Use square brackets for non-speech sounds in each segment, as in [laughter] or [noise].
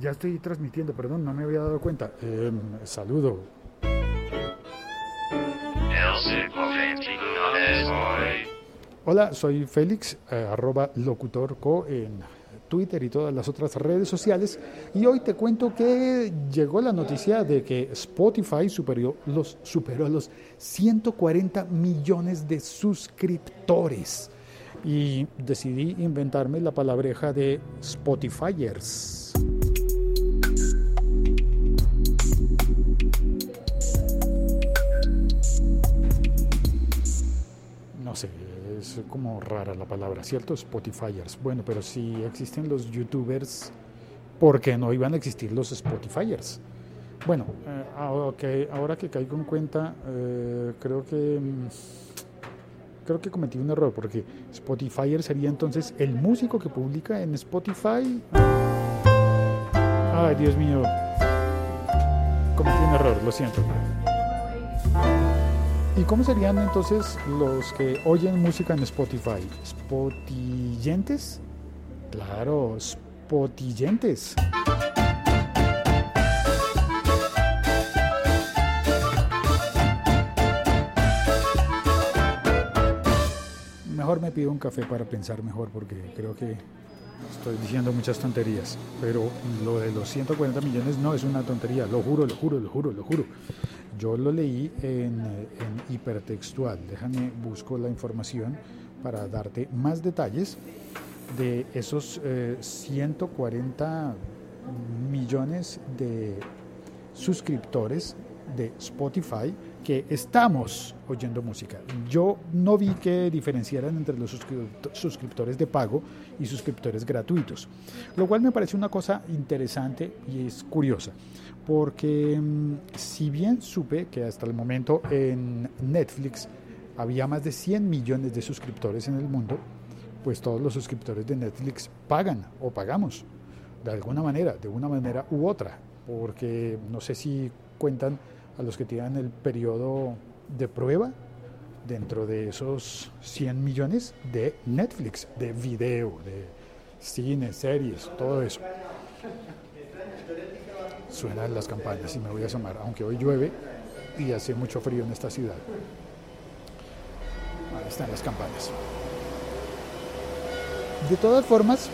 Ya estoy transmitiendo, perdón, no me había dado cuenta. Eh, saludo. Hola, soy Félix, eh, arroba locutorco en Twitter y todas las otras redes sociales. Y hoy te cuento que llegó la noticia de que Spotify superó los, superó los 140 millones de suscriptores. Y decidí inventarme la palabreja de Spotifyers. Como rara la palabra, ¿cierto? Spotifyers. Bueno, pero si existen los youtubers, ¿por qué no iban a existir los Spotifyers? Bueno, eh, ahora que caigo en cuenta, eh, creo que mm, creo que cometí un error porque Spotifyer sería entonces el músico que publica en Spotify. Ay, Dios mío, cometí un error, lo siento. ¿Y cómo serían entonces los que oyen música en Spotify? ¿Spotillentes? Claro, spotillentes. Mejor me pido un café para pensar mejor porque creo que estoy diciendo muchas tonterías. Pero lo de los 140 millones no es una tontería, lo juro, lo juro, lo juro, lo juro. Yo lo leí en, hipertextual. Déjame, busco la información para darte más detalles de esos 140 eh, millones de suscriptores de Spotify que estamos oyendo música. Yo no vi que diferenciaran entre los suscriptores de pago y suscriptores gratuitos, lo cual me parece una cosa interesante y es curiosa porque mm, si bien supe que hasta el momento en Netflix había más de 100 millones de suscriptores en el mundo, pues todos los suscriptores de Netflix pagan o pagamos de alguna manera, de una manera u otra, porque no sé si cuentan a los que tienen el periodo de prueba dentro de esos 100 millones de Netflix, de video, de cine, series, todo eso suenan las campanas y me voy a asomar, aunque hoy llueve y hace mucho frío en esta ciudad. Ahí están las campanas. De todas formas,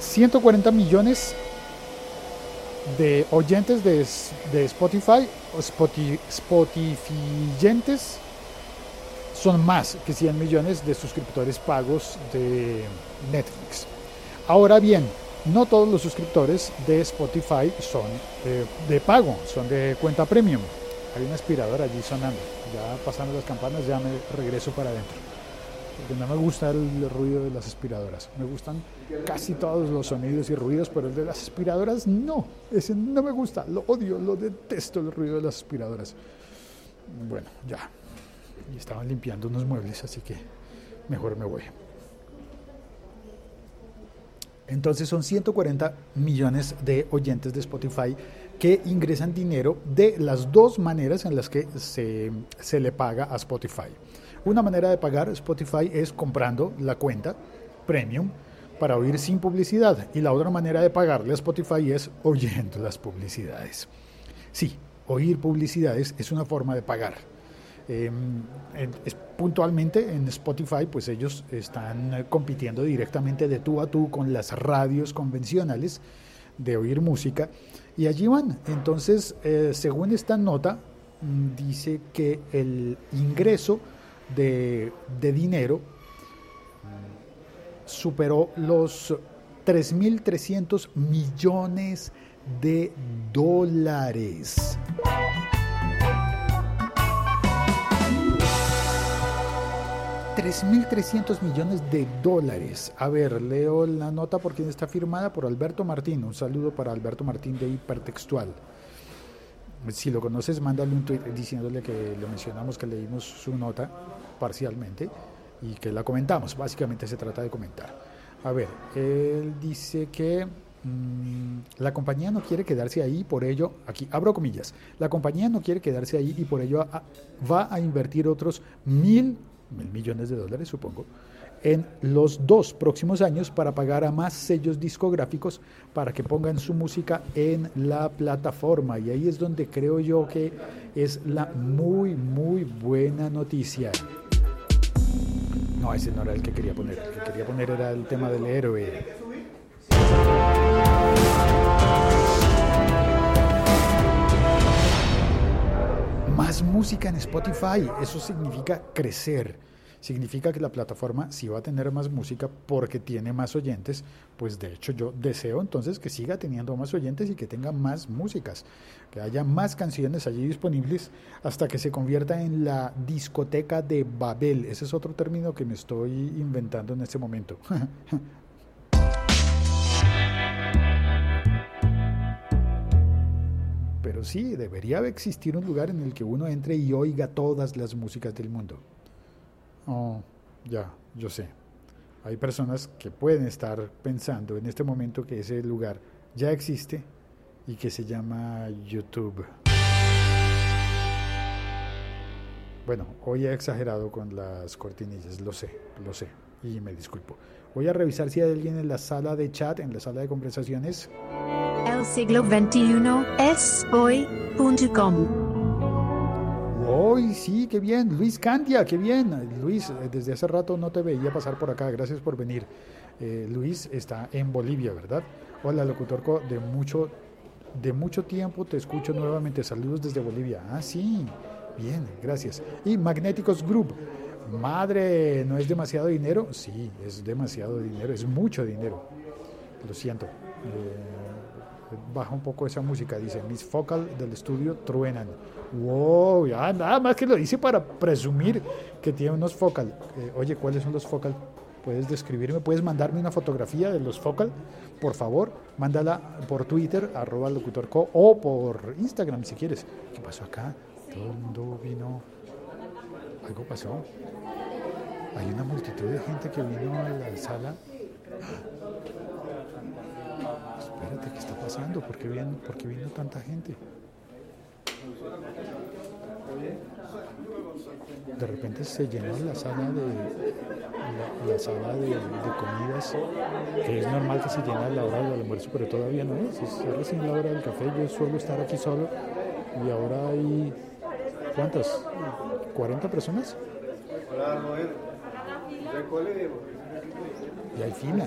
140 millones de oyentes de, de Spotify o Spotify, Spotifyentes son más que 100 millones de suscriptores pagos de Netflix. Ahora bien, no todos los suscriptores de Spotify son de, pago, son de cuenta premium. Hay una aspiradora allí sonando. Ya pasando las campanas ya me regreso para adentro. Porque no me gusta el ruido de las aspiradoras. Me gustan casi todos los sonidos y ruidos, pero el de las aspiradoras no. Ese no me gusta. Lo odio, lo detesto el ruido de las aspiradoras. Bueno, ya. Y estaban limpiando unos muebles, así que mejor me voy. Entonces son 140 millones de oyentes de Spotify que ingresan dinero de las dos maneras en las que se, le paga a Spotify. Una manera de pagar Spotify es comprando la cuenta premium para oír sin publicidad y la otra manera de pagarle a Spotify es oyendo las publicidades. Sí, oír publicidades es una forma de pagar. Em, puntualmente en Spotify, pues ellos están eh, compitiendo directamente de tú a tú con las radios convencionales de oír música y allí van. Entonces, eh, según esta nota, mm, dice que el ingreso de, de dinero superó los 3.300 millones de dólares. 3.300 millones de dólares. A ver, leo la nota porque está firmada por Alberto Martín. Un saludo para Alberto Martín de Hipertextual. Si lo conoces, mándale un tweet diciéndole que le mencionamos que leímos su nota parcialmente y que la comentamos. Básicamente se trata de comentar. A ver, él dice que mm, la compañía no quiere quedarse ahí, por ello, aquí abro comillas, la compañía no quiere quedarse ahí y por ello va a invertir otros mil mil millones de dólares, supongo, en los dos próximos años para pagar a más sellos discográficos para que pongan su música en la plataforma. Y ahí es donde creo yo que es la muy, muy buena noticia. No, ese no era el que quería poner. El que quería poner era el tema del héroe. Más música en Spotify. Eso significa crecer significa que la plataforma sí va a tener más música porque tiene más oyentes, pues de hecho yo deseo entonces que siga teniendo más oyentes y que tenga más músicas, que haya más canciones allí disponibles hasta que se convierta en la discoteca de Babel. Ese es otro término que me estoy inventando en este momento. [laughs] Pero sí, debería existir un lugar en el que uno entre y oiga todas las músicas del mundo. Oh, ya, yo sé. Hay personas que pueden estar pensando en este momento que ese lugar ya existe y que se llama YouTube. Bueno, hoy he exagerado con las cortinillas, lo sé, lo sé, y me disculpo. Voy a revisar si hay alguien en la sala de chat, en la sala de conversaciones. El siglo XXI es hoy.com. Sí, qué bien. Luis Candia, qué bien. Luis, eh, desde hace rato no te veía pasar por acá. Gracias por venir. Eh, Luis está en Bolivia, ¿verdad? Hola, locutor de mucho, de mucho tiempo te escucho nuevamente. Saludos desde Bolivia. Ah, sí. Bien, gracias. Y Magnéticos Group. Madre, ¿no es demasiado dinero? Sí, es demasiado dinero, es mucho dinero. Lo siento. Eh, baja un poco esa música, dice, mis focal del estudio truenan. Wow, ya nada más que lo dice para presumir que tiene unos focal. Eh, oye, ¿cuáles son los focal? ¿Puedes describirme? ¿Puedes mandarme una fotografía de los focal? Por favor, mándala por Twitter, arroba locutorco, o por Instagram si quieres. ¿Qué pasó acá? Todo el mundo vino... Algo pasó. Hay una multitud de gente que vino a la sala espérate, ¿qué está pasando? ¿Por qué, vino, ¿Por qué vino tanta gente? De repente se llenó la sala de la, sala de, comidas, que es normal que se llene a la hora del almuerzo, pero todavía no es, es recién la hora del café, yo suelo estar aquí solo y ahora hay ¿cuántas? ¿40 personas? Hola, y hay fila.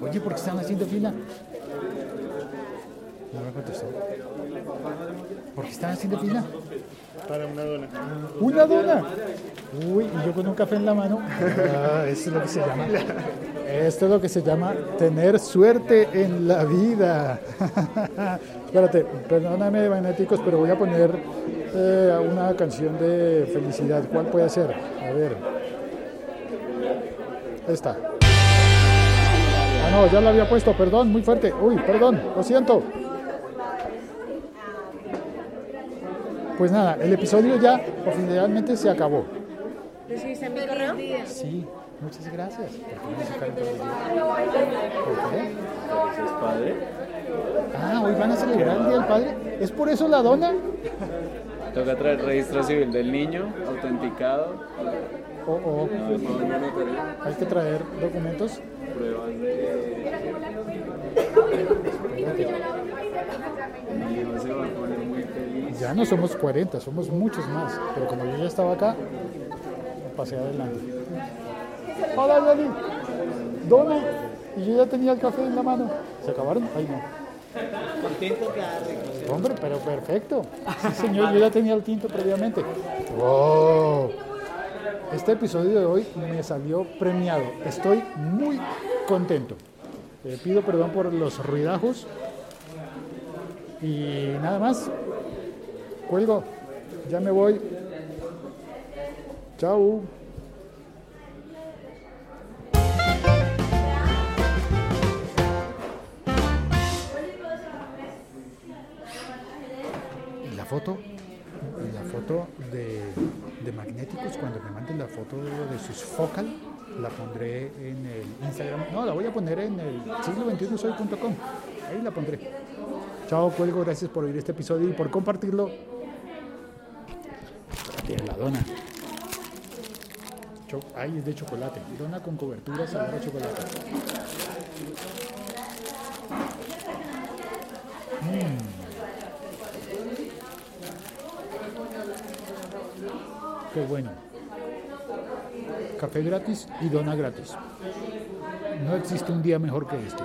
Oye, ¿por qué están haciendo fila? No me contestó. ¿Por qué están haciendo fila? Para una dona. ¿Una dona? Uy, y yo con un café en la mano. Ah, esto es lo que se llama. Esto es lo que se llama tener suerte en la vida. Espérate, perdóname, magnéticos, pero voy a poner eh, una canción de felicidad. ¿Cuál puede ser? A ver. Esta. Ah, no, ya la había puesto, perdón, muy fuerte. Uy, perdón, lo siento. Pues nada, el episodio ya oficialmente se acabó. ¿Recibiste mi correo? Sí, muchas gracias. ¿Por padre? Ah, hoy van a celebrar el Día del Padre. ¿Es por eso la dona? Toca traer registro civil del niño, autenticado. Hay que traer documentos. Pruebas de. Ya no somos 40, somos muchos más. Pero como yo ya estaba acá, pasé adelante. Hola, Lali. ¿Dónde? Y yo ya tenía el café en la mano. ¿Se acabaron? Ay, no. Contento que Hombre, pero perfecto. Sí, señor, yo ya tenía el tinto previamente. ¡Wow! Este episodio de hoy me salió premiado. Estoy muy contento. Eh, pido perdón por los ruidajos. Y nada más. Cuelgo. Ya me voy. Chao. la foto, la foto de de magnéticos, cuando me manden la foto de sus focal, la pondré en el Instagram. No, la voy a poner en el siglo 21 soy.com. Ahí la pondré. Chao, cuelgo. Gracias por oír este episodio y por compartirlo. Tiene la dona. Ay, es de chocolate. Dona con cobertura sabor a chocolate. Bueno. Café gratis y dona gratis. No existe un día mejor que este.